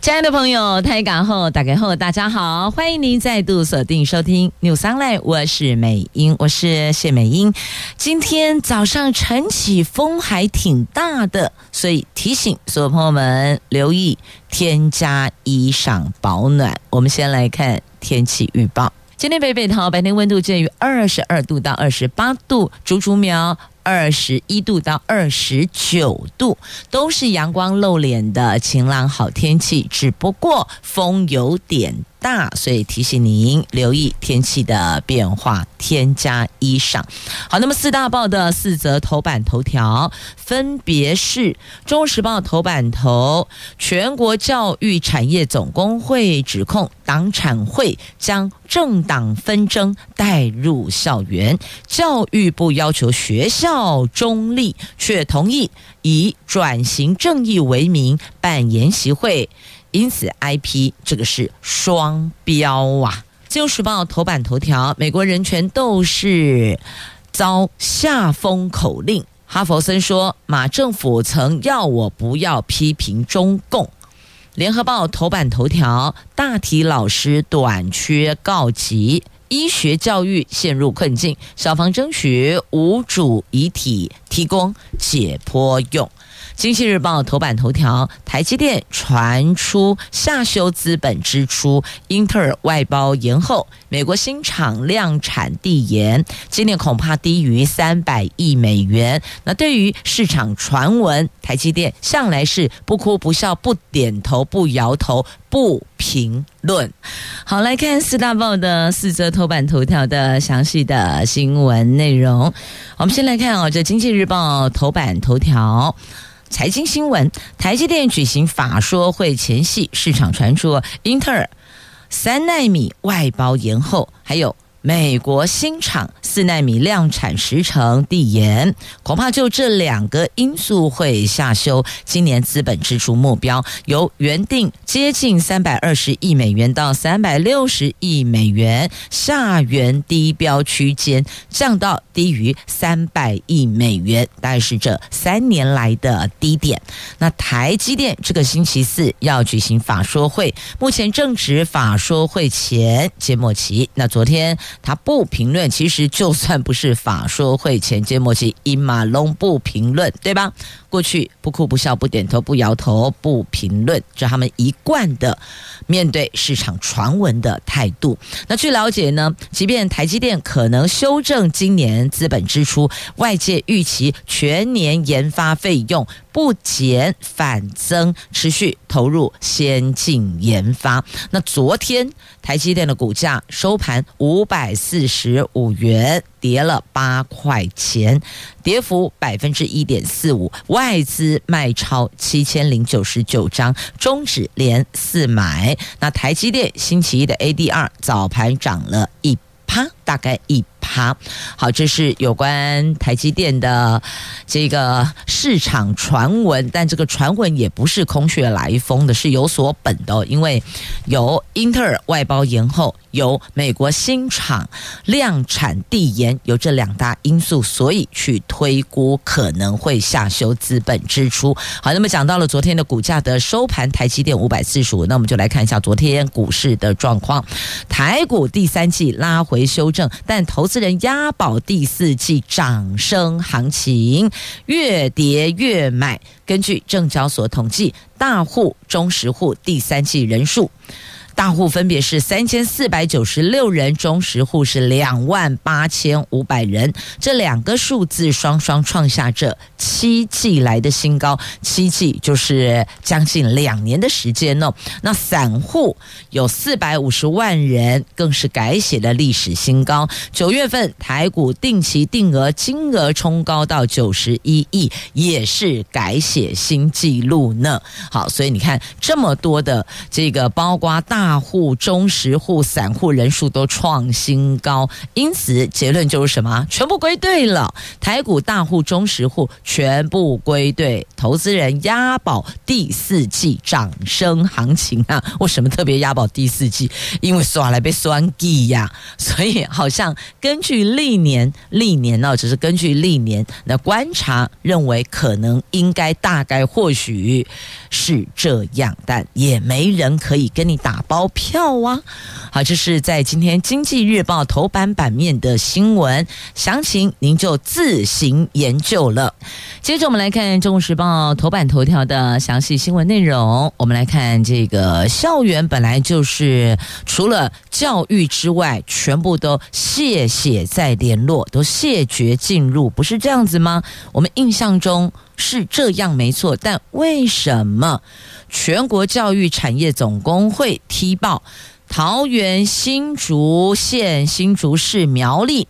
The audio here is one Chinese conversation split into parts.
亲爱的朋友，台港后打开后，大家好，欢迎您再度锁定收听 News Online，我是美英，我是谢美英。今天早上晨起风还挺大的，所以提醒所有朋友们留意添加衣裳保暖。我们先来看天气预报，今天北北桃白天温度介于二十二度到二十八度，竹竹苗。二十一度到二十九度，都是阳光露脸的晴朗好天气，只不过风有点大，所以提醒您留意天气的变化，添加衣裳。好，那么四大报的四则头版头条分别是《中时报》头版头：全国教育产业总工会指控党产会将政党纷争带入校园，教育部要求学校中立，却同意以转型正义为名办研习会。因此，I P 这个是双标啊！《自由时报》头版头条：美国人权斗士遭下封口令。哈佛森说，马政府曾要我不要批评中共。《联合报》头版头条：大体老师短缺告急，医学教育陷入困境，消防争取无主遗体提供解剖用。经济日报头版头条：台积电传出下修资本支出，英特尔外包延后，美国新厂量产递延，今年恐怕低于三百亿美元。那对于市场传闻，台积电向来是不哭不笑不点头不摇头不评论。好，来看四大报的四则头版头条的详细的新闻内容。我们先来看哦，这经济日报头版头条。财经新闻：台积电举行法说会前夕，市场传出英特尔三纳米外包延后，还有。美国新厂四纳米量产时程递延，恐怕就这两个因素会下修今年资本支出目标，由原定接近三百二十亿美元到三百六十亿美元，下缘低标区间降到低于三百亿美元，大概是这三年来的低点。那台积电这个星期四要举行法说会，目前正值法说会前揭幕期。那昨天。他不评论，其实就算不是法说会前揭幕期，伊马龙不评论，对吧？过去不哭不笑不点头不摇头不评论，这他们一贯的面对市场传闻的态度。那据了解呢，即便台积电可能修正今年资本支出，外界预期全年研发费用不减反增，持续投入先进研发。那昨天台积电的股价收盘五百四十五元。跌了八块钱，跌幅百分之一点四五，外资卖超七千零九十九张，中指连四买。那台积电星期一的 ADR 早盘涨了一趴，大概一。趴，好，这是有关台积电的这个市场传闻，但这个传闻也不是空穴来风的，是有所本的。因为有英特尔外包延后，有美国新厂量产递延，有这两大因素，所以去推估可能会下修资本支出。好，那么讲到了昨天的股价的收盘，台积电五百四十五，那我们就来看一下昨天股市的状况。台股第三季拉回修正，但投资人押宝第四季涨升行情，越跌越买。根据证交所统计，大户、中实户第三季人数。大户分别是三千四百九十六人，中实户是两万八千五百人，这两个数字双双创下这七季来的新高，七季就是将近两年的时间哦。那散户有四百五十万人，更是改写了历史新高。九月份台股定期定额金额冲高到九十一亿，也是改写新纪录呢。好，所以你看这么多的这个包括大。大户、中实户、散户人数都创新高，因此结论就是什么？全部归队了。台股大户、中实户全部归队，投资人押宝第四季涨升行情啊！为什么特别押宝第四季？因为耍来被酸记呀，所以好像根据历年历年呢，只是根据历年的观察，认为可能应该大概或许是这样，但也没人可以跟你打包票啊！好，这是在今天《经济日报》头版版面的新闻，详情您就自行研究了。接着我们来看《中国时报》头版头条的详细新闻内容。我们来看这个校园本来就是除了教育之外，全部都谢谢再联络，都谢绝进入，不是这样子吗？我们印象中是这样没错，但为什么全国教育产业总工会踢爆？桃园、新竹县、新竹市、苗栗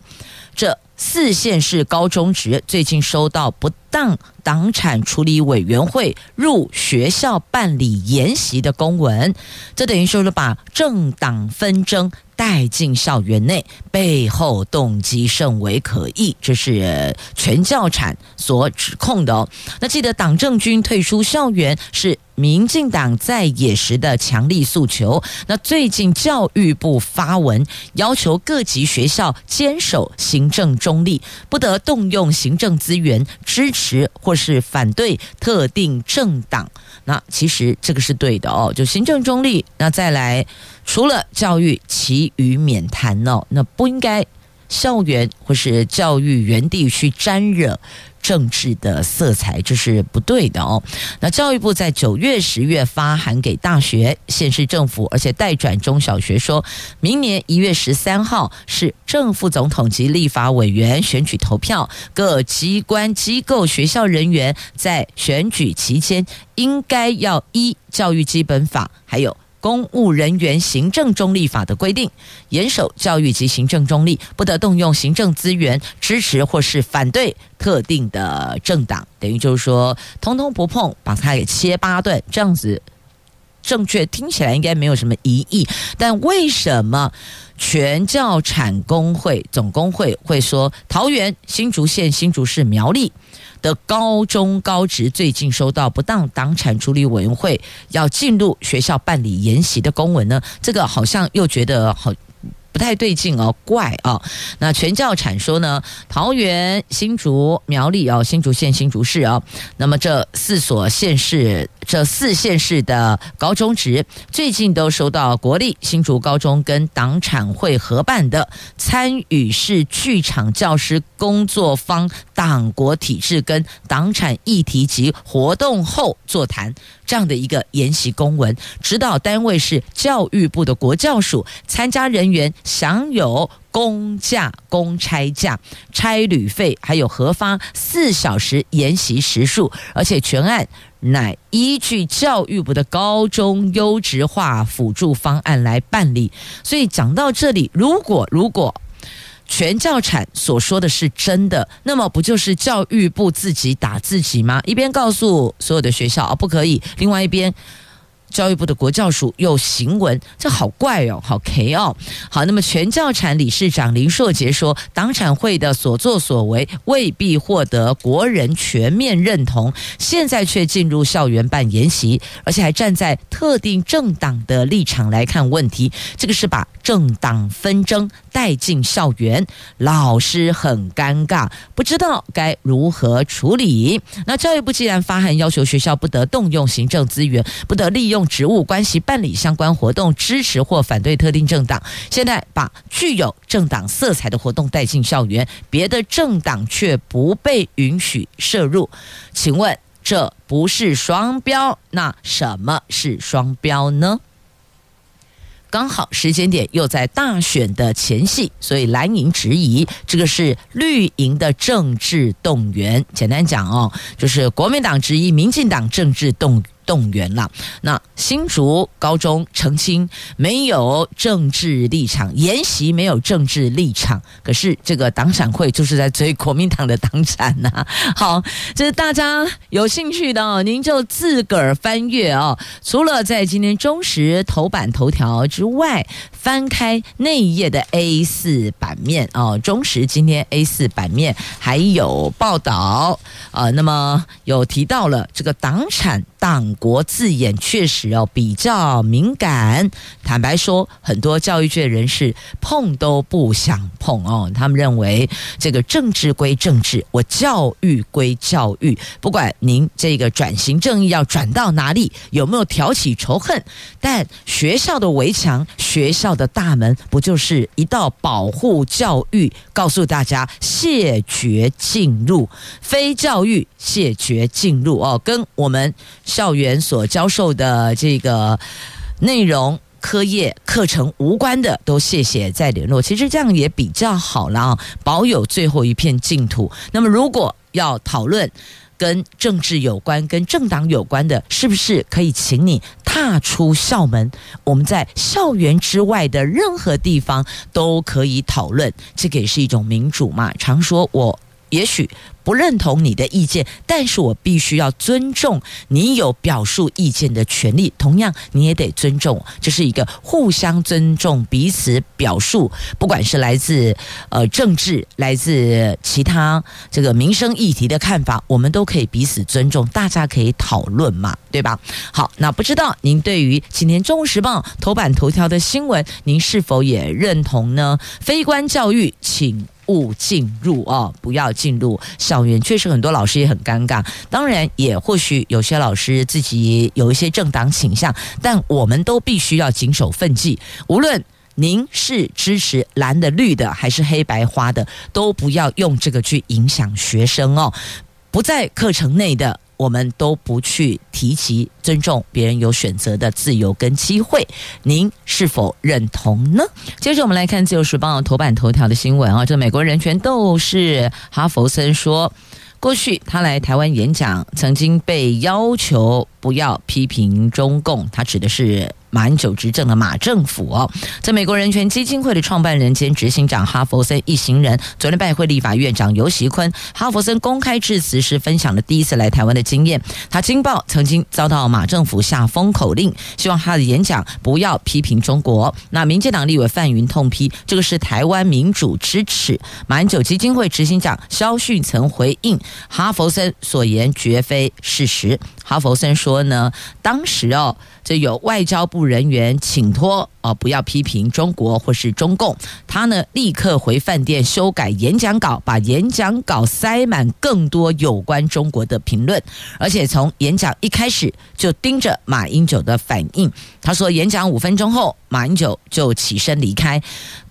这四县市高中职最近收到不当党产处理委员会入学校办理研习的公文，这等于说是把政党纷争带进校园内，背后动机甚为可疑，这是全教产所指控的哦。那记得党政军退出校园是。民进党在野时的强力诉求，那最近教育部发文要求各级学校坚守行政中立，不得动用行政资源支持时或是反对特定政党。那其实这个是对的哦，就行政中立。那再来，除了教育，其余免谈哦。那不应该校园或是教育园地去沾惹。政治的色彩，这是不对的哦。那教育部在九月、十月发函给大学、县市政府，而且代转中小学，说明年一月十三号是正副总统及立法委员选举投票，各机关、机构、学校人员在选举期间应该要依教育基本法，还有。公务人员行政中立法的规定，严守教育及行政中立，不得动用行政资源支持或是反对特定的政党，等于就是说，通通不碰，把它给切八段，这样子正确，听起来应该没有什么疑义。但为什么全教产工会总工会会说桃园、新竹县、新竹市、苗栗？的高中高职最近收到不当党产处理委员会要进入学校办理研习的公文呢，这个好像又觉得好。不太对劲哦，怪啊！那全教产说呢，桃园、新竹、苗栗哦，新竹县、新竹市啊，那么这四所县市，这四县市的高中职最近都收到国立新竹高中跟党产会合办的参与式剧场教师工作坊党国体制跟党产议题及活动后座谈。这样的一个研习公文，指导单位是教育部的国教署，参加人员享有公价、公差价、差旅费，还有核发四小时研习时数，而且全案乃依据教育部的高中优质化辅助方案来办理。所以讲到这里，如果如果。全教产所说的是真的，那么不就是教育部自己打自己吗？一边告诉所有的学校啊不可以，另外一边。教育部的国教署又行文，这好怪哦，好 K 哦。好，那么全教产理事长林硕杰说，党产会的所作所为未必获得国人全面认同，现在却进入校园办研习，而且还站在特定政党的立场来看问题，这个是把政党纷争带进校园，老师很尴尬，不知道该如何处理。那教育部既然发函要求学校不得动用行政资源，不得利用。职务关系办理相关活动，支持或反对特定政党。现在把具有政党色彩的活动带进校园，别的政党却不被允许涉入。请问这不是双标？那什么是双标呢？刚好时间点又在大选的前夕，所以蓝营质疑这个是绿营的政治动员。简单讲哦，就是国民党质疑民进党政治动。动员了。那新竹高中澄清没有政治立场，研习没有政治立场。可是这个党产会就是在追国民党的党产呐、好，这是大家有兴趣的哦，您就自个儿翻阅哦。除了在今天中时头版头条之外，翻开那一页的 A 四版面哦，中时今天 A 四版面还有报道呃，那么有提到了这个党产。党国字眼确实哦比较敏感，坦白说，很多教育界人士碰都不想碰哦。他们认为这个政治归政治，我教育归教育，不管您这个转型正义要转到哪里，有没有挑起仇恨，但学校的围墙、学校的大门，不就是一道保护教育，告诉大家谢绝进入，非教育谢绝进入哦，跟我们。校园所教授的这个内容、课业、课程无关的，都谢谢再联络。其实这样也比较好了啊，保有最后一片净土。那么，如果要讨论跟政治有关、跟政党有关的，是不是可以请你踏出校门？我们在校园之外的任何地方都可以讨论，这个也是一种民主嘛。常说我也许。不认同你的意见，但是我必须要尊重你有表述意见的权利。同样，你也得尊重，这是一个互相尊重彼此表述，不管是来自呃政治，来自其他这个民生议题的看法，我们都可以彼此尊重，大家可以讨论嘛，对吧？好，那不知道您对于今天《中国时报》头版头条的新闻，您是否也认同呢？非官教育，请。不进入哦，不要进入校园。确实，很多老师也很尴尬。当然，也或许有些老师自己有一些政党倾向，但我们都必须要谨守分际。无论您是支持蓝的、绿的，还是黑白花的，都不要用这个去影响学生哦。不在课程内的。我们都不去提及尊重别人有选择的自由跟机会，您是否认同呢？接着我们来看《自由时报》头版头条的新闻啊，这美国人权斗士哈佛森说，过去他来台湾演讲，曾经被要求不要批评中共，他指的是。马英九执政的马政府哦，在美国人权基金会的创办人兼执行长哈佛森一行人昨天拜会立法院长游锡坤。哈佛森公开致辞时分享了第一次来台湾的经验。他惊爆曾经遭到马政府下封口令，希望他的演讲不要批评中国。那民进党立委范云痛批这个是台湾民主之耻。马英九基金会执行长萧训曾回应哈佛森所言绝非事实。哈佛森说说呢，当时哦。这有外交部人员请托哦，不要批评中国或是中共。他呢，立刻回饭店修改演讲稿，把演讲稿塞满更多有关中国的评论，而且从演讲一开始就盯着马英九的反应。他说，演讲五分钟后，马英九就起身离开，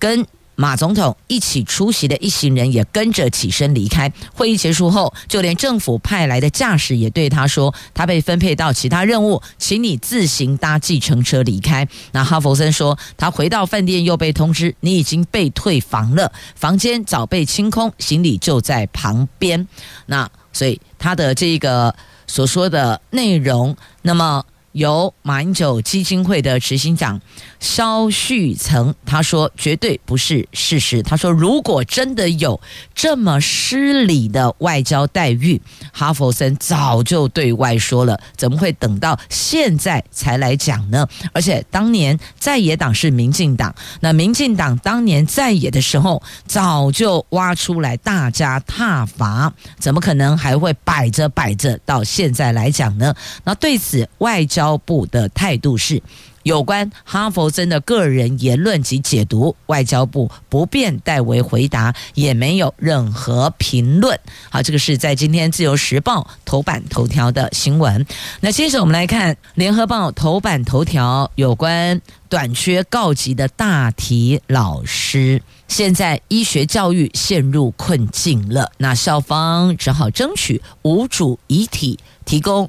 跟。马总统一起出席的一行人也跟着起身离开。会议结束后，就连政府派来的驾驶也对他说：“他被分配到其他任务，请你自行搭计程车离开。”那哈佛森说，他回到饭店又被通知：“你已经被退房了，房间早被清空，行李就在旁边。”那所以他的这个所说的内容，那么。由马英九基金会的执行长萧旭曾他说，绝对不是事实。他说，如果真的有这么失礼的外交待遇，哈佛森早就对外说了，怎么会等到现在才来讲呢？而且当年在野党是民进党，那民进党当年在野的时候，早就挖出来大家挞伐，怎么可能还会摆着摆着到现在来讲呢？那对此外交。交部的态度是，有关哈佛森的个人言论及解读，外交部不便代为回答，也没有任何评论。好，这个是在今天自由时报头版头条的新闻。那接着我们来看联合报头版头条，有关短缺告急的大体老师，现在医学教育陷入困境了。那校方只好争取无主遗体提供。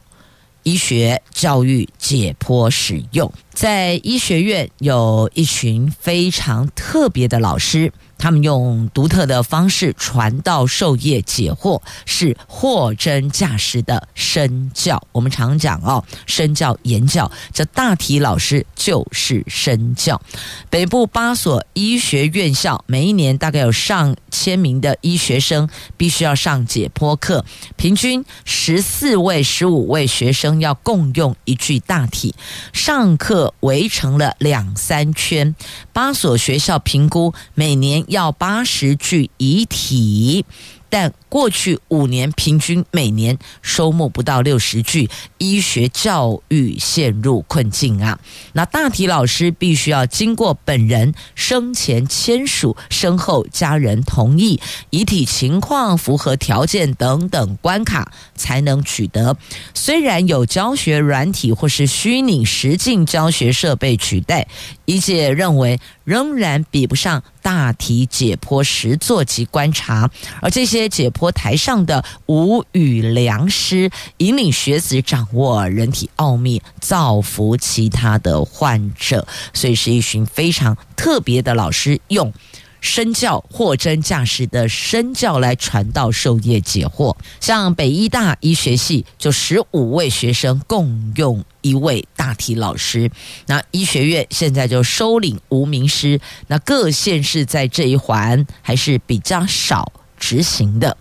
医学教育解剖使用，在医学院有一群非常特别的老师，他们用独特的方式传道授业解惑，是货真价实的身教。我们常讲哦，身教言教，这大体老师就是身教。北部八所医学院校每一年大概有上千名的医学生必须要上解剖课，平均十四位、十五位学生要共用一具大体，上课围成了两三圈。八所学校评估每年。要八十具遗体。但过去五年平均每年收募不到六十具，医学教育陷入困境啊！那大体老师必须要经过本人生前签署、身后家人同意、遗体情况符合条件等等关卡才能取得。虽然有教学软体或是虚拟实境教学设备取代，理解认为仍然比不上大体解剖实作及观察，而这些。解剖台上的无语良师，引领学子掌握人体奥秘，造福其他的患者。所以是一群非常特别的老师，用身教货真价实的身教来传道授业解惑。像北医大医学系，就十五位学生共用一位大体老师。那医学院现在就收领无名师，那各县市在这一环还是比较少。执行的，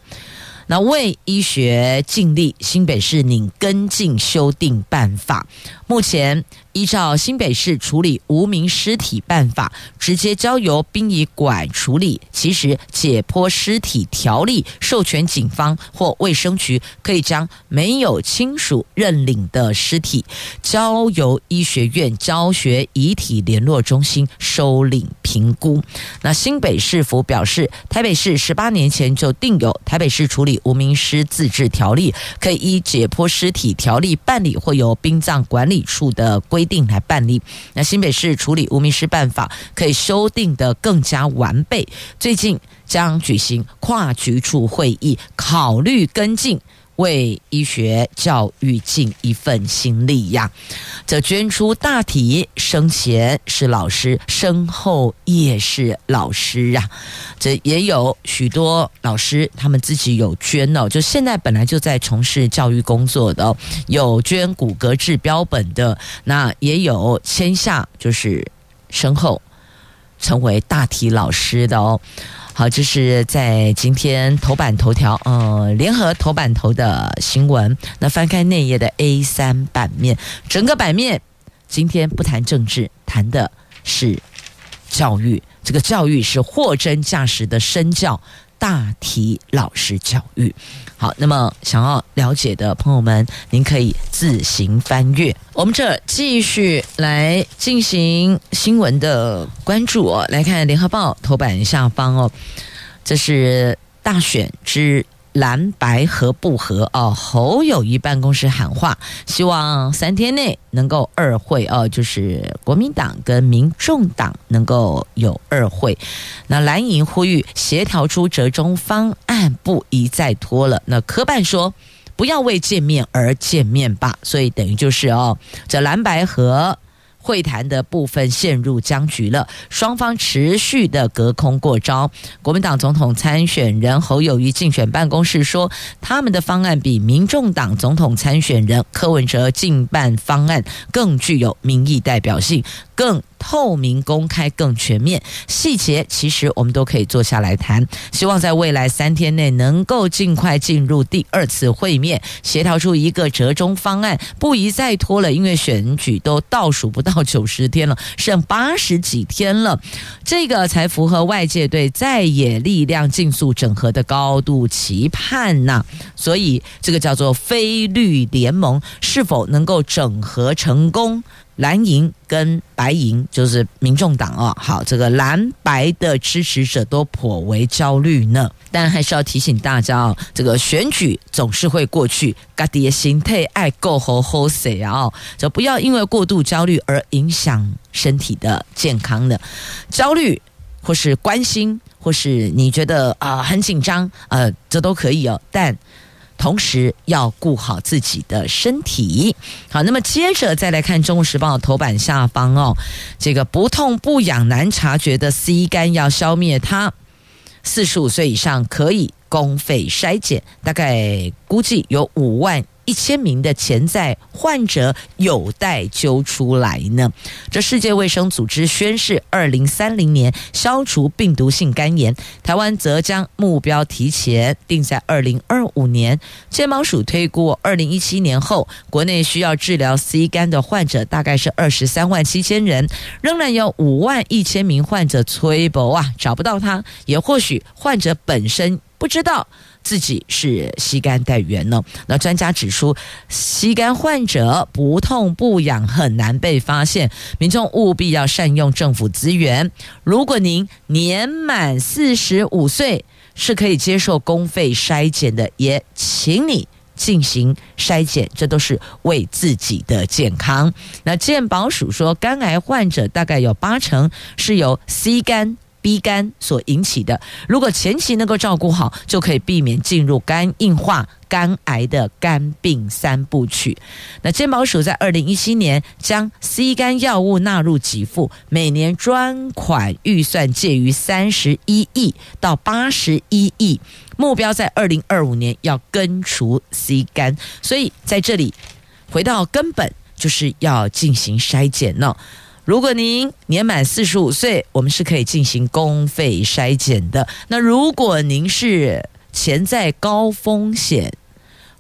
那为医学尽力，新北市拟跟进修订办法，目前。依照新北市处理无名尸体办法，直接交由殡仪馆处理。其实解剖尸体条例授权警方或卫生局可以将没有亲属认领的尸体交由医学院教学遗体联络中心收领评估。那新北市府表示，台北市十八年前就定有台北市处理无名尸自治条例，可以依解剖尸体条例办理，或由殡葬管理处的规。定来办理。那新北市处理无名尸办法可以修订得更加完备。最近将举行跨局处会议，考虑跟进，为医学教育尽一份心力呀。这捐出大体，生前是老师，身后也是老师啊。这也有许多老师，他们自己有捐哦。就现在本来就在从事教育工作的，有捐骨骼制标本的，那也有签下就是身后成为大体老师的哦。好，这是在今天头版头条，呃，联合头版头的新闻。那翻开内页的 A 三版面，整个版面今天不谈政治，谈的是教育。这个教育是货真价实的身教，大题老师教育。好，那么想要了解的朋友们，您可以自行翻阅。我们这继续来进行新闻的关注哦，来看《联合报》头版下方哦，这是大选之。蓝白合不合哦？侯友谊办公室喊话，希望三天内能够二会哦，就是国民党跟民众党能够有二会。那蓝营呼吁协调出折中方案，不宜再拖了。那柯办说，不要为见面而见面吧。所以等于就是哦，这蓝白合。会谈的部分陷入僵局了，双方持续的隔空过招。国民党总统参选人侯友谊竞选办公室说，他们的方案比民众党总统参选人柯文哲竞办方案更具有民意代表性，更透明公开更全面，细节其实我们都可以坐下来谈。希望在未来三天内能够尽快进入第二次会面，协调出一个折中方案，不宜再拖了。因为选举都倒数不到九十天了，剩八十几天了，这个才符合外界对在野力量尽速整合的高度期盼呐。所以这个叫做非绿联盟是否能够整合成功？蓝营跟白银就是民众党哦，好，这个蓝白的支持者都颇为焦虑呢。但还是要提醒大家哦，这个选举总是会过去，家己的心态爱够好好些啊，就不要因为过度焦虑而影响身体的健康的。焦虑或是关心，或是你觉得啊、呃、很紧张，呃，这都可以哦，但。同时要顾好自己的身体。好，那么接着再来看《中国时报》头版下方哦，这个不痛不痒难察觉的 C 肝要消灭它，四十五岁以上可以公费筛检，大概估计有五万。一千名的潜在患者有待揪出来呢。这世界卫生组织宣誓，二零三零年消除病毒性肝炎，台湾则将目标提前定在二零二五年。健保署推估，二零一七年后，国内需要治疗 C 肝的患者大概是二十三万七千人，仍然有五万一千名患者催博啊，找不到他，也或许患者本身不知道。自己是吸肝带原呢？那专家指出吸肝患者不痛不痒，很难被发现。民众务必要善用政府资源。如果您年满四十五岁，是可以接受公费筛检的，也请你进行筛检，这都是为自己的健康。那健保署说，肝癌患者大概有八成是由 C 肝。B 肝所引起的，如果前期能够照顾好，就可以避免进入肝硬化、肝癌的肝病三部曲。那健保署在二零一七年将 C 肝药物纳入给付，每年专款预算介于三十一亿到八十一亿，目标在二零二五年要根除 C 肝。所以在这里回到根本，就是要进行筛检呢。如果您年满四十五岁，我们是可以进行公费筛检的。那如果您是潜在高风险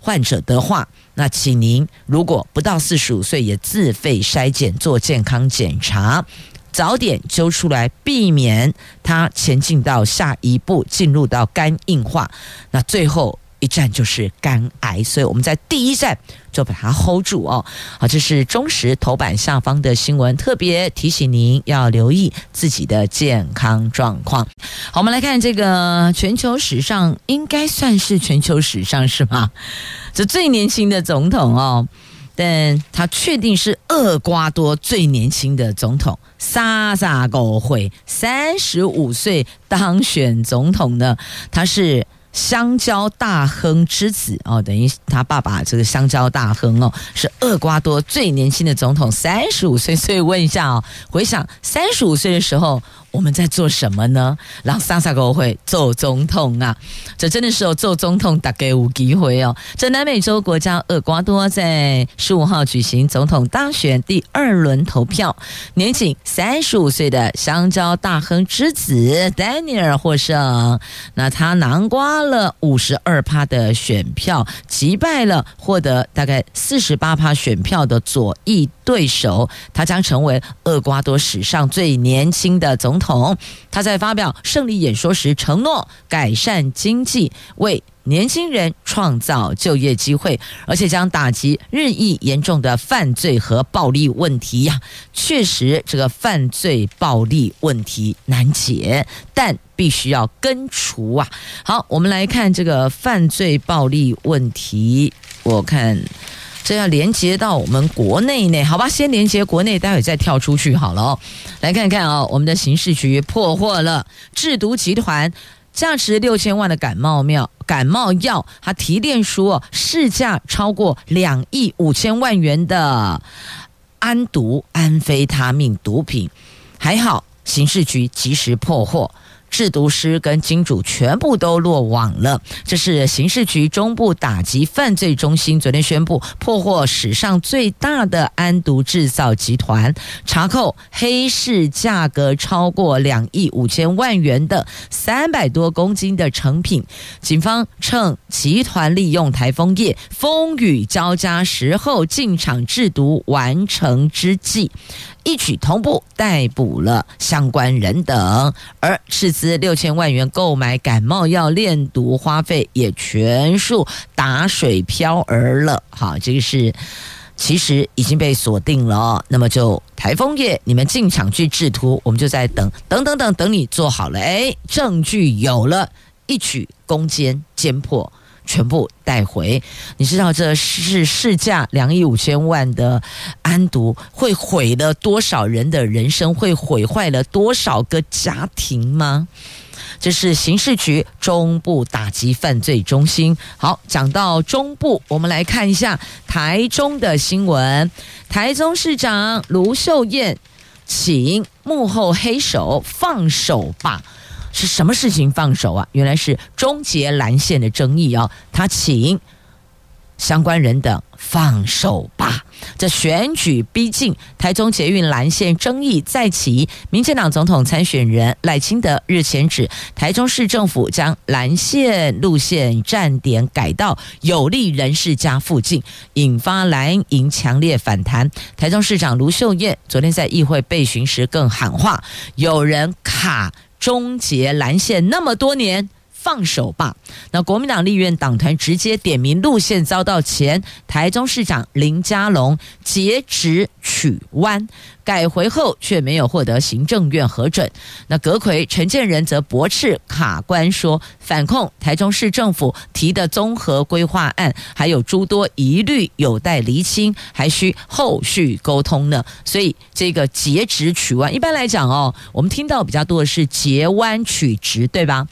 患者的话，那请您如果不到四十五岁，也自费筛检做健康检查，早点揪出来，避免它前进到下一步，进入到肝硬化。那最后。一站就是肝癌，所以我们在第一站就把它 hold 住哦。好，这是中时头版下方的新闻，特别提醒您要留意自己的健康状况。好，我们来看这个全球史上，应该算是全球史上是吗？这最年轻的总统哦，但他确定是厄瓜多最年轻的总统，萨萨狗会三十五岁当选总统呢？他是。香蕉大亨之子哦，等于他爸爸这个香蕉大亨哦，是厄瓜多最年轻的总统，三十五岁。所以问一下哦，回想三十五岁的时候。我们在做什么呢？让萨萨狗会做总统啊！这真的是有做总统大概有机会哦。这南美洲国家厄瓜多在十五号举行总统大选第二轮投票，年仅三十五岁的香蕉大亨之子丹尼尔获胜。那他囊括了五十二趴的选票，击败了获得大概四十八趴选票的左翼对手，他将成为厄瓜多史上最年轻的总统。他在发表胜利演说时承诺改善经济，为年轻人创造就业机会，而且将打击日益严重的犯罪和暴力问题呀。确实，这个犯罪暴力问题难解，但必须要根除啊。好，我们来看这个犯罪暴力问题，我看。这要连接到我们国内呢，好吧，先连接国内，待会再跳出去好了哦。来看看啊、哦，我们的刑事局破获了制毒集团价值六千万的感冒药，感冒药，他提炼出市价超过两亿五千万元的安毒安非他命毒品，还好刑事局及时破获。制毒师跟金主全部都落网了。这是刑事局中部打击犯罪中心昨天宣布破获史上最大的安毒制造集团，查扣黑市价格超过两亿五千万元的三百多公斤的成品。警方趁集团利用台风夜风雨交加时候进场制毒完成之际。一举同步逮捕了相关人等，而斥资六千万元购买感冒药炼毒花费也全数打水漂儿了。好，这个是其实已经被锁定了。那么就台风夜，你们进场去制图，我们就在等等等等等你做好了。哎，证据有了，一举攻坚坚破。全部带回，你知道这是市价两亿五千万的安毒，会毁了多少人的人生，会毁坏了多少个家庭吗？这是刑事局中部打击犯罪中心。好，讲到中部，我们来看一下台中的新闻。台中市长卢秀燕请幕后黑手放手吧。是什么事情放手啊？原来是终结蓝线的争议哦，他请相关人等放手吧。这选举逼近，台中捷运蓝线争议再起。民进党总统参选人赖清德日前指，台中市政府将蓝线路线站点改到有利人士家附近，引发蓝营强烈反弹。台中市长卢秀燕昨天在议会备询时更喊话：有人卡终结蓝线那么多年。放手吧！那国民党立院党团直接点名路线遭到前台中市长林佳龙截止取弯，改回后却没有获得行政院核准。那阁揆陈建仁则驳斥卡关说，反控台中市政府提的综合规划案还有诸多疑虑有待厘清，还需后续沟通呢。所以这个截止取弯，一般来讲哦，我们听到比较多的是截弯取直，对吧？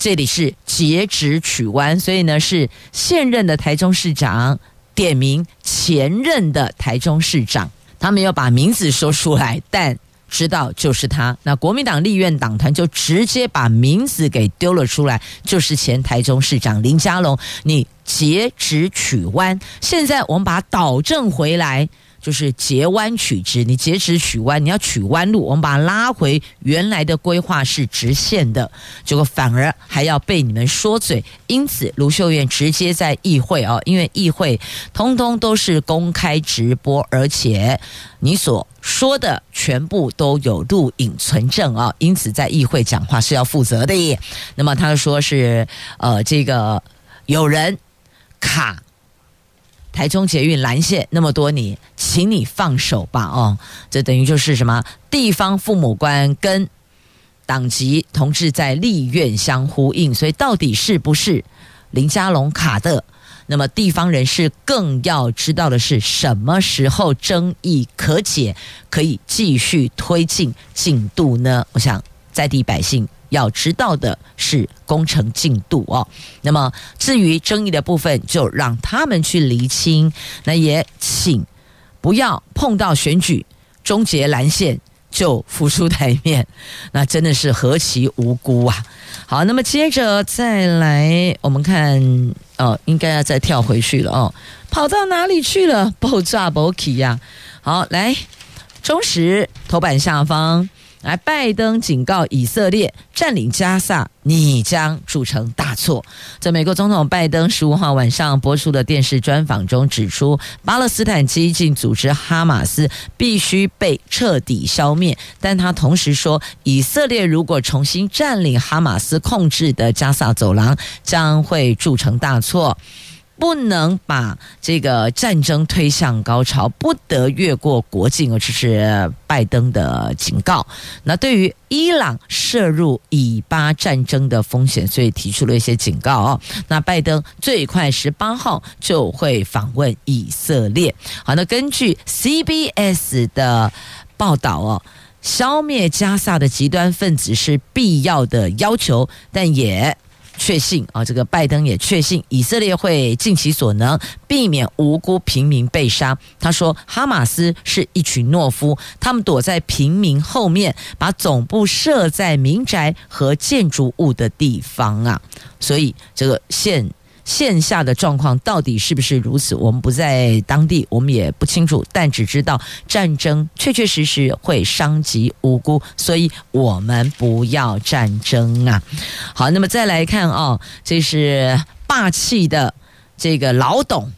这里是截止取弯，所以呢是现任的台中市长点名前任的台中市长，他没有把名字说出来，但知道就是他。那国民党立院党团就直接把名字给丢了出来，就是前台中市长林佳龙，你截止取弯，现在我们把导正回来。就是截弯取直，你截直取弯，你要取弯路，我们把它拉回原来的规划是直线的，结果反而还要被你们说嘴，因此卢秀燕直接在议会哦，因为议会通通都是公开直播，而且你所说的全部都有录影存证啊，因此在议会讲话是要负责的。那么他说是呃，这个有人卡。台中捷运蓝线那么多年，请你放手吧！哦，这等于就是什么？地方父母官跟党籍同志在立院相呼应，所以到底是不是林佳龙卡的？那么地方人士更要知道的是，什么时候争议可解，可以继续推进进度呢？我想在地百姓。要知道的是工程进度哦。那么至于争议的部分，就让他们去厘清。那也请不要碰到选举终结蓝线就浮出台面，那真的是何其无辜啊！好，那么接着再来，我们看哦，应该要再跳回去了哦，跑到哪里去了？爆炸爆起呀！好，来中时头版下方。来，拜登警告以色列占领加萨，你将铸成大错。在美国总统拜登十五号晚上播出的电视专访中指出，巴勒斯坦激进组织哈马斯必须被彻底消灭。但他同时说，以色列如果重新占领哈马斯控制的加萨走廊，将会铸成大错。不能把这个战争推向高潮，不得越过国境，而这是拜登的警告。那对于伊朗涉入以巴战争的风险，所以提出了一些警告哦。那拜登最快十八号就会访问以色列。好，那根据 CBS 的报道哦，消灭加萨的极端分子是必要的要求，但也。确信啊，这个拜登也确信以色列会尽其所能避免无辜平民被杀。他说，哈马斯是一群懦夫，他们躲在平民后面，把总部设在民宅和建筑物的地方啊。所以这个现。线下的状况到底是不是如此？我们不在当地，我们也不清楚。但只知道战争确确实实会伤及无辜，所以我们不要战争啊！好，那么再来看哦，这是霸气的这个老董，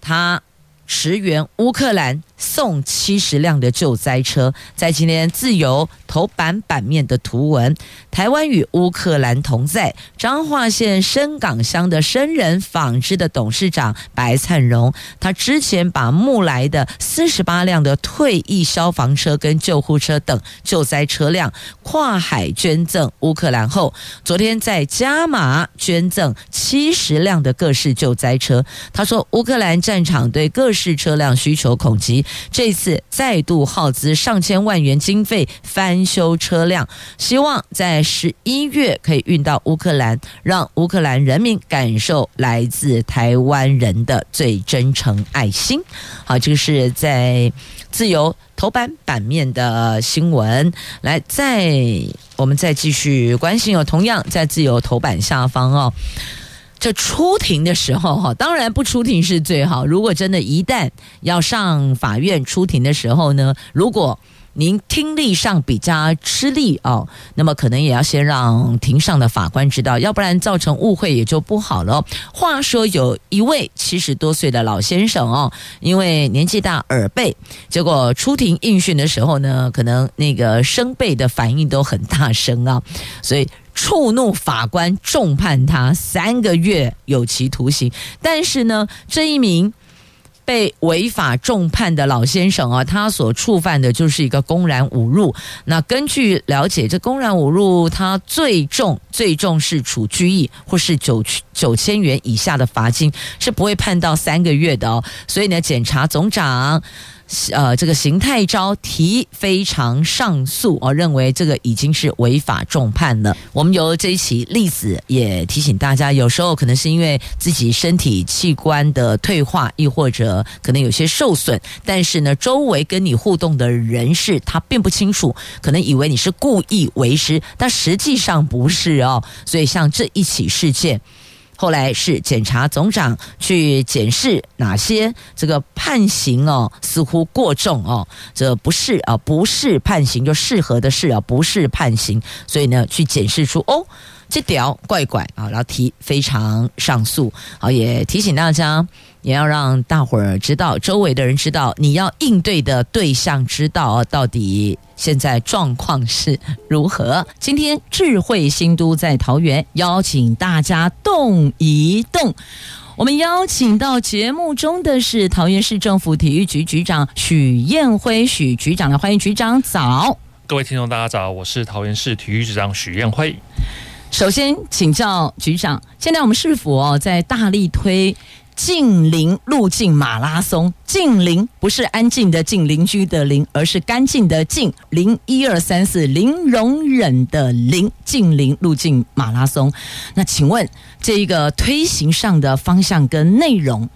他驰援乌克兰。送七十辆的救灾车，在今天自由头版版面的图文，台湾与乌克兰同在。彰化县深港乡的深仁纺织的董事长白灿荣，他之前把募来的四十八辆的退役消防车跟救护车等救灾车辆跨海捐赠乌克兰后，昨天在加码捐赠七十辆的各式救灾车。他说，乌克兰战场对各式车辆需求恐急，这次再度耗资上千万元经费翻修车辆，希望在十一月可以运到乌克兰，让乌克兰人民感受来自台湾人的最真诚爱心。好，这个是在自由头版版面的新闻。来，再我们再继续关心哦，同样在自由头版下方哦。这出庭的时候，哈，当然不出庭是最好。如果真的，一旦要上法院出庭的时候呢，如果您听力上比较吃力哦，那么可能也要先让庭上的法官知道，要不然造成误会也就不好了。话说，有一位七十多岁的老先生哦，因为年纪大耳背，结果出庭应讯的时候呢，可能那个声背的反应都很大声啊，所以。触怒法官，重判他三个月有期徒刑。但是呢，这一名被违法重判的老先生啊，他所触犯的就是一个公然侮辱。那根据了解，这公然侮辱他最重最重是处拘役或是九九千元以下的罚金，是不会判到三个月的哦。所以呢，检察总长。呃，这个邢泰钊提非常上诉，我认为这个已经是违法重判了。我们由这一起例子也提醒大家，有时候可能是因为自己身体器官的退化，亦或者可能有些受损，但是呢，周围跟你互动的人士他并不清楚，可能以为你是故意为之，但实际上不是哦。所以像这一起事件。后来是检察总长去检视哪些这个判刑哦，似乎过重哦，这不是啊，不是判刑就适合的是啊，不是判刑，所以呢，去检视出哦，这条怪怪啊，然后提非常上诉，好，也提醒大家。也要让大伙儿知道，周围的人知道，你要应对的对象知道到底现在状况是如何。今天智慧新都在桃园，邀请大家动一动。我们邀请到节目中的是桃园市政府体育局局长许燕辉，许局长来欢迎局长早。各位听众大家早，我是桃园市体育局长许燕辉。首先请教局长，现在我们市府哦在大力推。近邻路径马拉松，近邻不是安静的静，邻居的邻，而是干净的静，零一二三四零容忍的零，近邻路径马拉松。那请问这一个推行上的方向跟内容？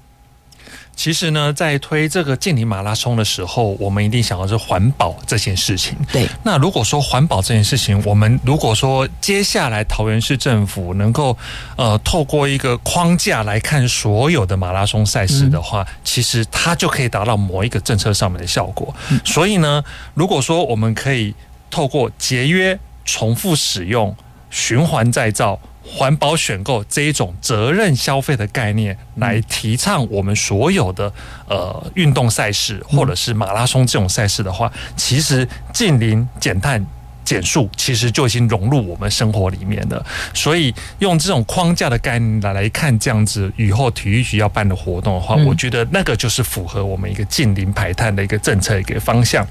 其实呢，在推这个净零马拉松的时候，我们一定想到是环保这件事情。对，那如果说环保这件事情，我们如果说接下来桃园市政府能够呃透过一个框架来看所有的马拉松赛事的话，嗯、其实它就可以达到某一个政策上面的效果。嗯、所以呢，如果说我们可以透过节约、重复使用、循环再造。环保选购这一种责任消费的概念，来提倡我们所有的呃运动赛事，或者是马拉松这种赛事的话，其实近邻减碳。减速其实就已经融入我们生活里面了，所以用这种框架的概念来来看，这样子以后体育局要办的活动的话，我觉得那个就是符合我们一个近零排碳的一个政策一个方向。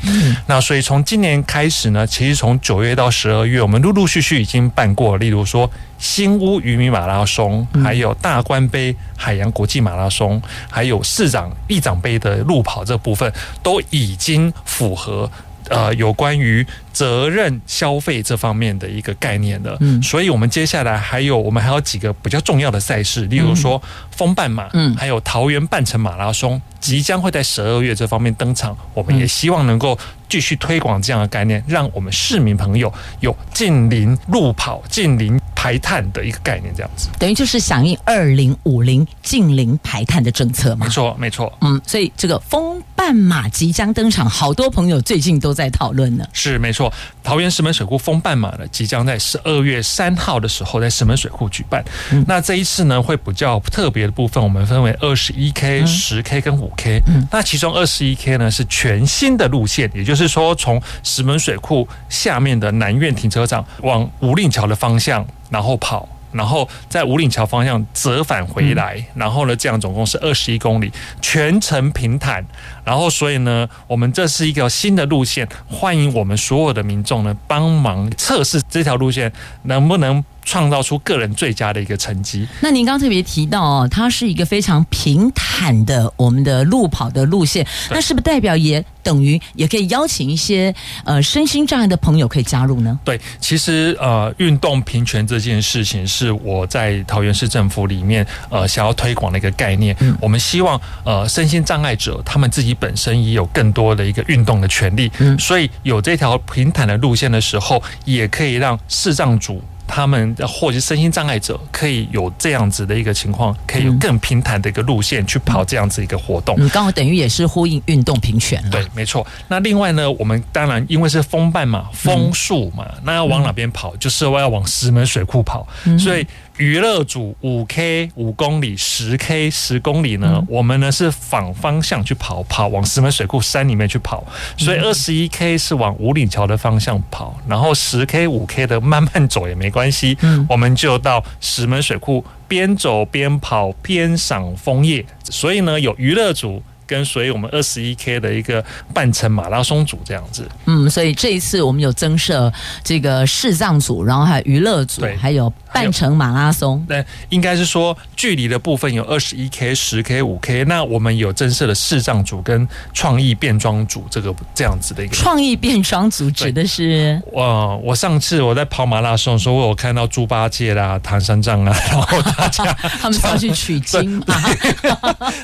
那所以从今年开始呢，其实从九月到十二月，我们陆陆续续已经办过，例如说新屋渔民马拉松，还有大关杯海洋国际马拉松，还有市长议长杯的路跑这部分，都已经符合呃有关于。责任消费这方面的一个概念的，嗯，所以我们接下来还有我们还有几个比较重要的赛事，例如说风半马，嗯，还有桃园半程马拉松，即将会在十二月这方面登场。我们也希望能够继续推广这样的概念，让我们市民朋友有近邻路跑、近邻排碳的一个概念，这样子，等于就是响应二零五零近邻排碳的政策嘛？没错，没错，嗯，所以这个风半马即将登场，好多朋友最近都在讨论呢。是，没错。桃园石门水库风半马呢，即将在十二月三号的时候在石门水库举办。嗯、那这一次呢，会比较特别的部分，我们分为二十一 K、十 K 跟五 K。嗯、那其中二十一 K 呢是全新的路线，也就是是说从石门水库下面的南苑停车场往五岭桥的方向，然后跑。然后在五岭桥方向折返回来，然后呢，这样总共是二十一公里，全程平坦。然后，所以呢，我们这是一个新的路线，欢迎我们所有的民众呢帮忙测试这条路线能不能创造出个人最佳的一个成绩。那您刚特别提到哦，它是一个非常平坦的我们的路跑的路线，那是不是代表也等于也可以邀请一些呃身心障碍的朋友可以加入呢？对，其实呃运动平权这件事情是我在桃园市政府里面呃想要推广的一个概念。嗯、我们希望呃身心障碍者他们自己本身也有更多的一个运动的权利，嗯，所以有这条平坦的路线的时候，也可以让视障组。他们或者身心障碍者可以有这样子的一个情况，可以有更平坦的一个路线去跑这样子一个活动。你刚好等于也是呼应运动平权了。对，没错。那另外呢，我们当然因为是风办嘛，风速嘛，那要往哪边跑？就是我要往石门水库跑，所以。娱乐组五 K 五公里，十 K 十公里呢？嗯、我们呢是反方向去跑，跑往石门水库山里面去跑，所以二十一 K 是往五里桥的方向跑，然后十 K 五 K 的慢慢走也没关系，嗯、我们就到石门水库边走边跑边赏枫叶，所以呢有娱乐组。跟随我们二十一 K 的一个半程马拉松组这样子，嗯，所以这一次我们有增设这个视障组，然后还有娱乐组，对还有半程马拉松。那应该是说距离的部分有二十一 K、十 K、五 K，那我们有增设了视障组跟创意变装组这个这样子的一个创意变装组指的是，我我上次我在跑马拉松的时候，我有看到猪八戒啦、唐三藏啊，然后大家 他们上去取经 嘛，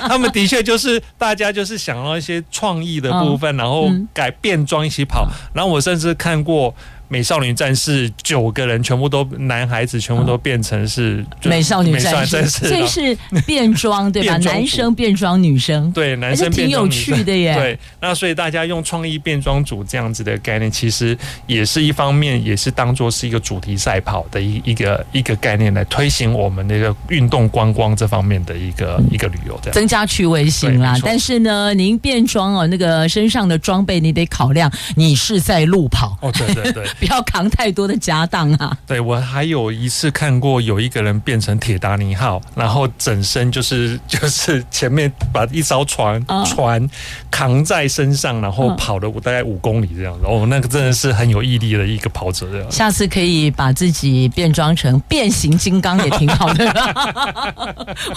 他们的确就是大。大家就是想要一些创意的部分，然后改变装一起跑。然后我甚至看过。美少女战士九个人全部都男孩子，全部都变成是美少女战士，这是变装 对吧？男生变装女生，对，男生挺有趣的耶。对，那所以大家用创意变装组这样子的概念，其实也是一方面，也是当做是一个主题赛跑的一一个一个概念来推行我们那个运动观光这方面的一个一个旅游，这样。增加趣味性啦。但是呢，您变装哦，那个身上的装备你得考量，你是在路跑。哦，对对对。不要扛太多的家当啊！对，我还有一次看过有一个人变成铁达尼号，然后整身就是 就是前面把一艘船、哦、船扛在身上，然后跑了大概五公里这样子。哦，那个真的是很有毅力的一个跑者。下次可以把自己变装成变形金刚也挺好的。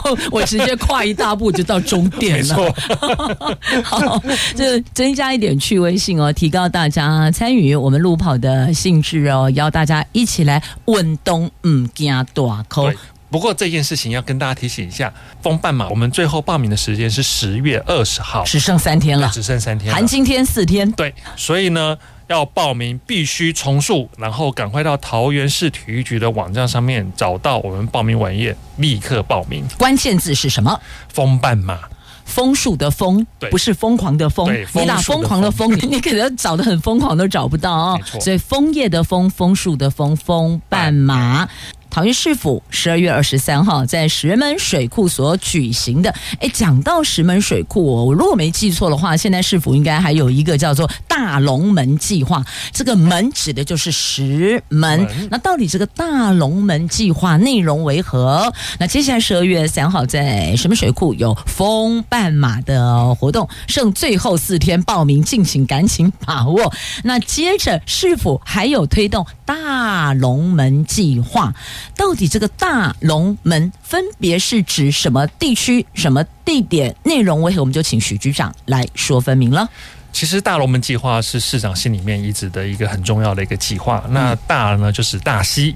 我 我直接跨一大步就到终点了。没错，好，就增加一点趣味性哦，提高大家参与我们路跑的。兴致哦，邀大家一起来运动，嗯，惊大口。不过这件事情要跟大家提醒一下，封办嘛，我们最后报名的时间是十月二十号，只剩三天了，只剩三天，含今天四天。对，所以呢，要报名必须重塑，然后赶快到桃园市体育局的网站上面找到我们报名网页，立刻报名。关键字是什么？封办嘛。枫树的枫，不是疯狂的疯。你打疯狂的疯，你可能找的很疯狂都找不到哦。所以枫叶的枫，枫树的枫，枫半马。桃园市府十二月二十三号在石门水库所举行的，哎，讲到石门水库，我如果没记错的话，现在市府应该还有一个叫做大龙门计划，这个门指的就是石门。那到底这个大龙门计划内容为何？那接下来十二月三号在石门水库有风半马的活动，剩最后四天报名，敬请赶紧把握。那接着市府还有推动大龙门计划。到底这个大龙门分别是指什么地区、什么地点？内容为何？我们就请许局长来说分明了。其实大龙门计划是市长心里面一直的一个很重要的一个计划。那大呢就是大溪，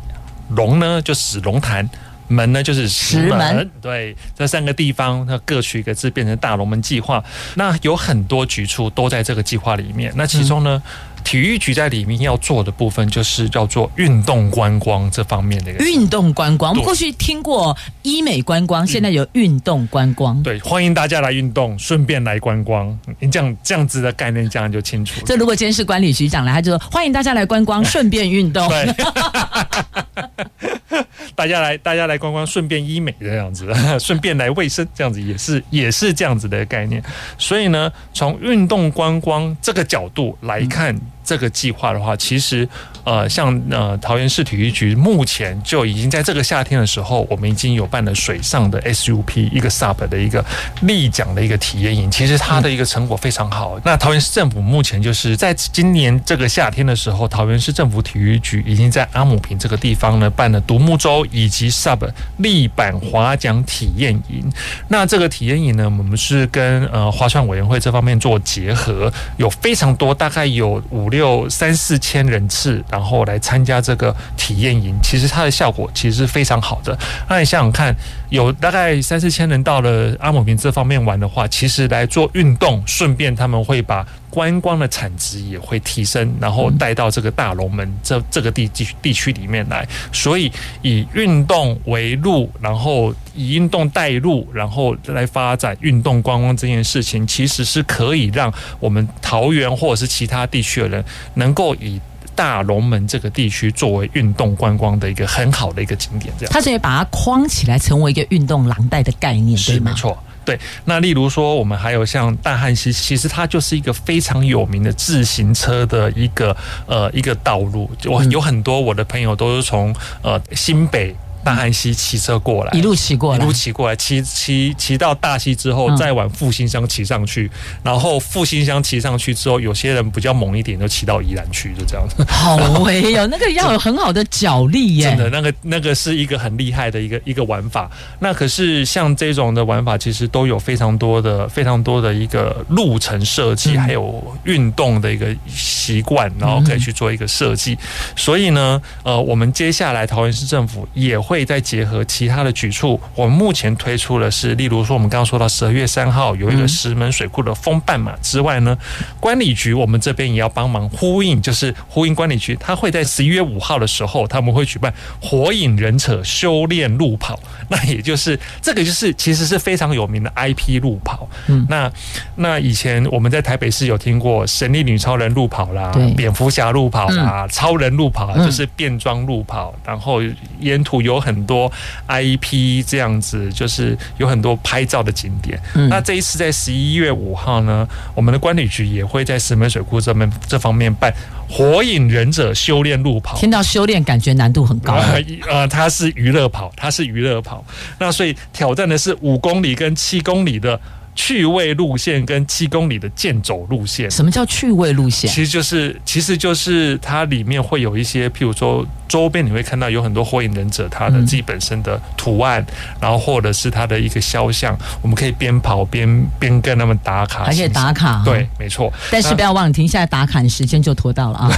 龙呢就是龙潭，门呢就是石门。对，这三个地方它各取一个字，变成大龙门计划。那有很多局处都在这个计划里面。那其中呢？嗯体育局在里面要做的部分，就是叫做运动观光这方面的运动观光。我们过去听过医美观光，现在有运动观光。对，欢迎大家来运动，顺便来观光。你这样这样子的概念，这样就清楚了。这如果今天是管理局长来，他就说欢迎大家来观光，顺便运动。对，大家来，大家来观光，顺便医美这样子，顺便来卫生这样子，也是也是这样子的概念。所以呢，从运动观光这个角度来看。这个计划的话，其实呃，像呃桃园市体育局目前就已经在这个夏天的时候，我们已经有办了水上的 SUP 一个 SUP 的一个立桨的一个体验营，其实它的一个成果非常好。那桃园市政府目前就是在今年这个夏天的时候，桃园市政府体育局已经在阿姆坪这个地方呢办了独木舟以及 SUP 立板划桨体验营。那这个体验营呢，我们是跟呃划船委员会这方面做结合，有非常多，大概有五六三四千人次，然后来参加这个体验营。其实它的效果其实是非常好的。那你想想看，有大概三四千人到了阿姆坪这方面玩的话，其实来做运动，顺便他们会把。观光的产值也会提升，然后带到这个大龙门这这个地地地区里面来，所以以运动为路，然后以运动带路，然后来发展运动观光这件事情，其实是可以让我们桃园或者是其他地区的人能够以大龙门这个地区作为运动观光的一个很好的一个景点。这样，他可以把它框起来，成为一个运动廊带的概念，是没错。对，那例如说，我们还有像大汉溪，其实它就是一个非常有名的自行车的一个呃一个道路。我有很多我的朋友都是从呃新北。大汉溪骑车过来，一路骑过来，一路骑过来，骑骑骑到大溪之后，再往复兴乡骑上去，然后复兴乡骑上去之后，有些人比较猛一点，就骑到宜兰去，就这样子。好威哦，那个要有很好的脚力耶，真的，那个那个是一个很厉害的一个一个玩法。那可是像这种的玩法，其实都有非常多的非常多的一个路程设计，还有运动的一个习惯，然后可以去做一个设计。所以呢，呃，我们接下来桃园市政府也会。再结合其他的举措，我们目前推出的是，例如说我们刚刚说到十二月三号有一个石门水库的封半马之外呢，管理局我们这边也要帮忙呼应，就是呼应管理局，他会在十一月五号的时候，他们会举办火影忍者修炼路跑，那也就是这个就是其实是非常有名的 IP 路跑。嗯，那那以前我们在台北市有听过神力女超人路跑啦，蝙蝠侠路跑啦，超人路跑就是变装路跑，然后沿途有很很多 IP 这样子，就是有很多拍照的景点。嗯、那这一次在十一月五号呢，我们的管理局也会在石门水库这边这方面办火影忍者修炼路跑。听到修炼，感觉难度很高。呃，呃，它是娱乐跑，它是娱乐跑。那所以挑战的是五公里跟七公里的。趣味路线跟七公里的健走路线，什么叫趣味路线？其实就是，其实就是它里面会有一些，譬如说周边你会看到有很多火影忍者他的自己本身的图案，嗯、然后或者是他的一个肖像，我们可以边跑边边跟他们打卡，还可以打卡，对，没错。但是不要忘了停下来打卡，你时间就拖到了啊。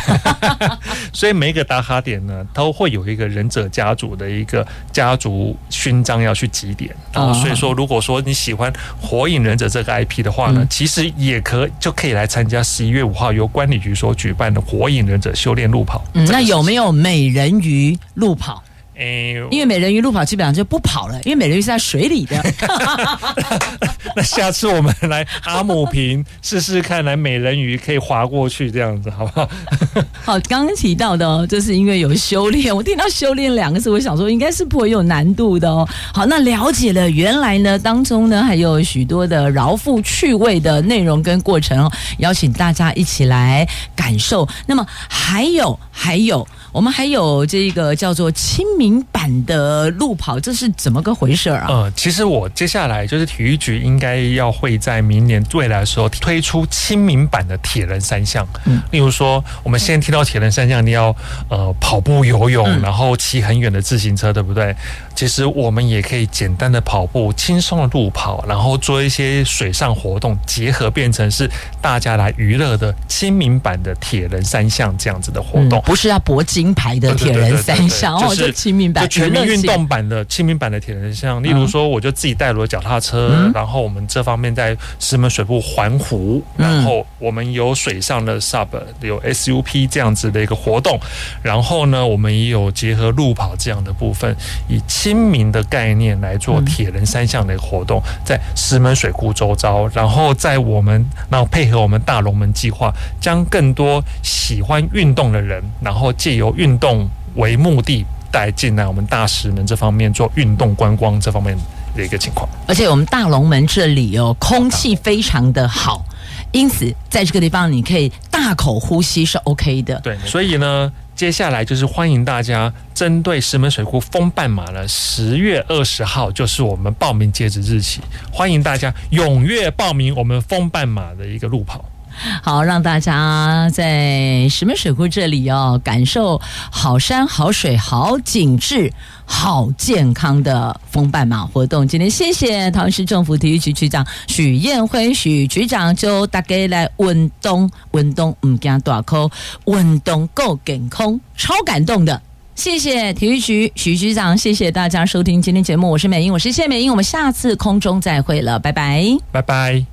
所以每一个打卡点呢，都会有一个忍者家族的一个家族勋章要去集点。然后所以说，如果说你喜欢火影忍忍者这个 IP 的话呢，其实也可就可以来参加十一月五号由管理局所举办的火影忍者修炼路跑。嗯，那有没有美人鱼路跑？因为美人鱼路跑基本上就不跑了，因为美人鱼是在水里的。那下次我们来阿姆平试试看，来美人鱼可以划过去这样子，好不好？好，刚刚提到的哦，就是因为有修炼。我听到“修炼”两个字，我想说应该是不会有难度的哦。好，那了解了，原来呢当中呢还有许多的饶富趣味的内容跟过程哦，邀请大家一起来感受。那么还有还有。我们还有这个叫做亲民版的路跑，这是怎么个回事啊？呃，其实我接下来就是体育局应该要会在明年未来的时候推出亲民版的铁人三项。嗯，例如说，我们现在听到铁人三项，你要呃跑步、游泳，然后骑很远的自行车，对不对？其实我们也可以简单的跑步，轻松的路跑，然后做一些水上活动，结合变成是大家来娱乐的亲民版的铁人三项这样子的活动，嗯、不是要搏击。金牌的铁人三项，哦，就亲民版，全民运动版的亲民版的铁人三项。例如说，我就自己带了脚踏车，嗯、然后我们这方面在石门水库环湖，然后我们有水上的 sub，有 SUP 这样子的一个活动，然后呢，我们也有结合路跑这样的部分，以亲民的概念来做铁人三项的一个活动，在石门水库周遭，然后在我们，然后配合我们大龙门计划，将更多喜欢运动的人，然后借由运动为目的带进来我们大石门这方面做运动观光这方面的一个情况，而且我们大龙门这里哦，空气非常的好。因此在这个地方你可以大口呼吸是 OK 的。对，所以呢。接下来就是欢迎大家针对石门水库封半马呢，十月二十号就是我们报名截止日期，欢迎大家踊跃报名我们封半马的一个路跑。好，让大家在石门水库这里哦，感受好山好水好景致好健康的风半马活动。今天谢谢桃园市政府体育局局长许燕辉许局长，就大概来运动运动，唔惊大哭，运动够健康，超感动的。谢谢体育局许局长，谢谢大家收听今天节目，我是美英，我是谢美英，我们下次空中再会了，拜拜，拜拜。